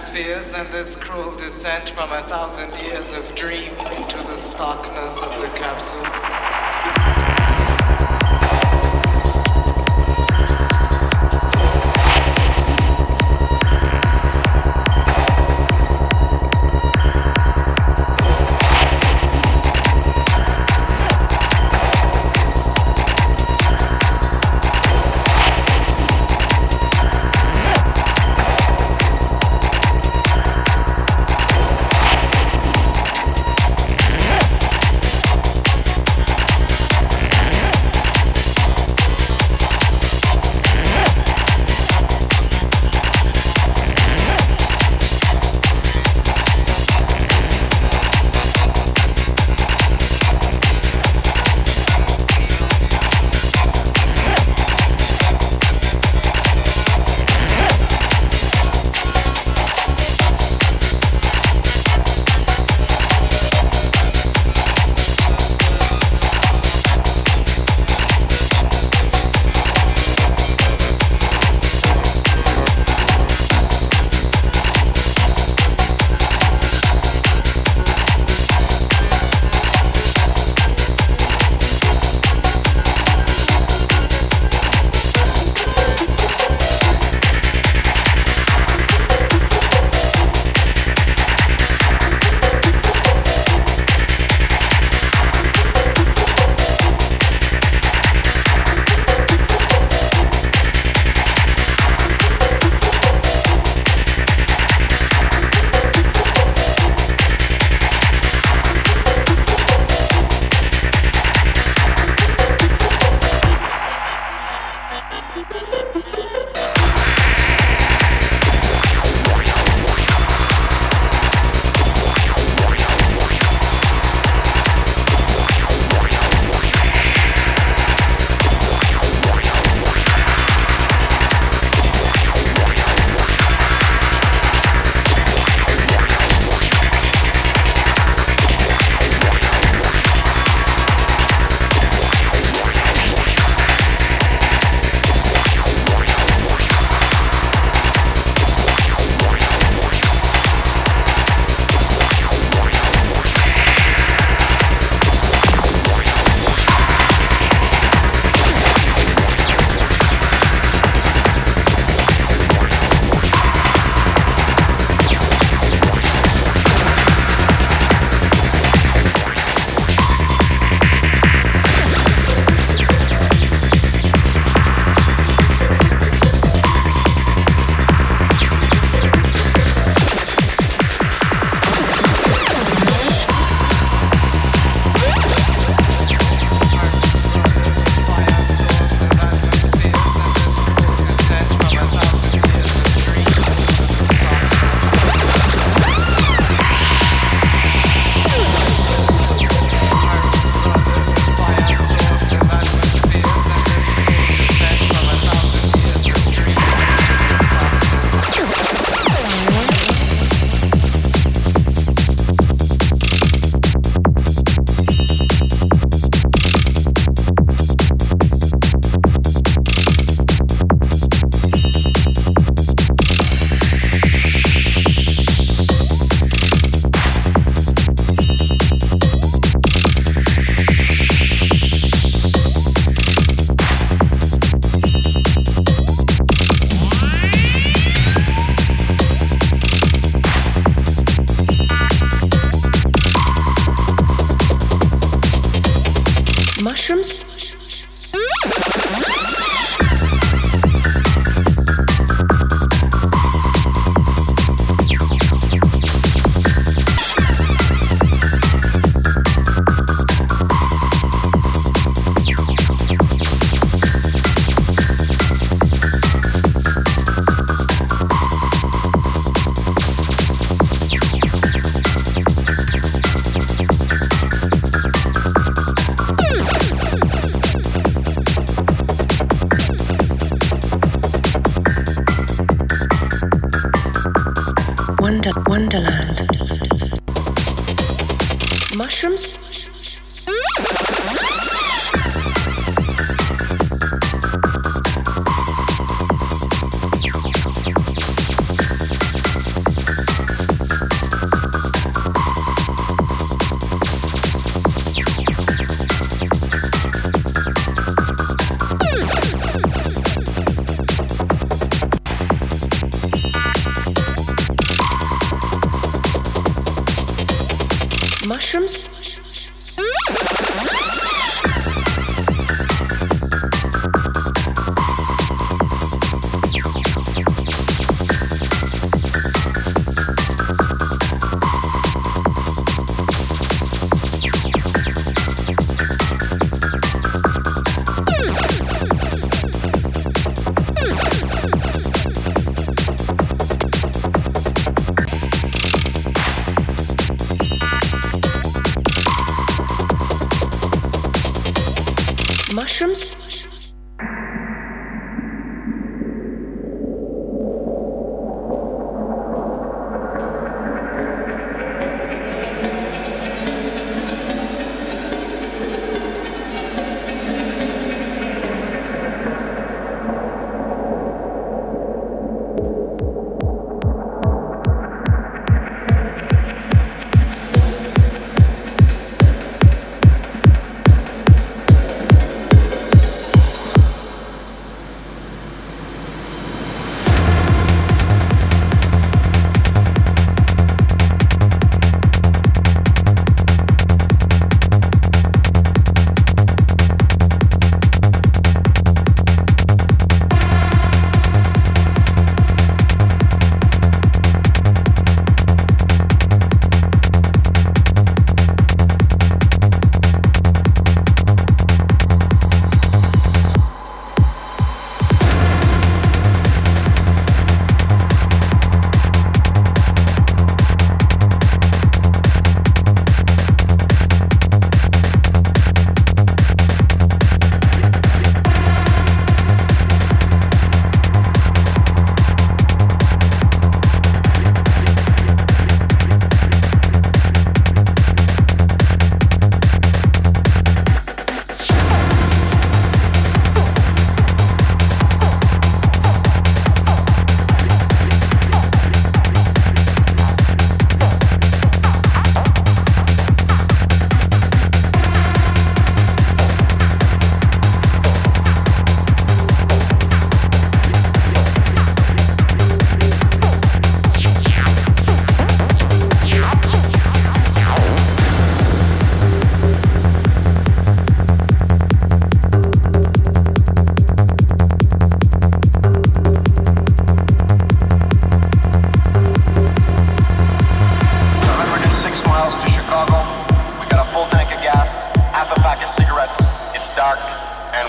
atmospheres than this cruel descent from a thousand years of dream into the starkness of the capsule.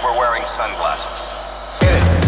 We're wearing sunglasses. Get it.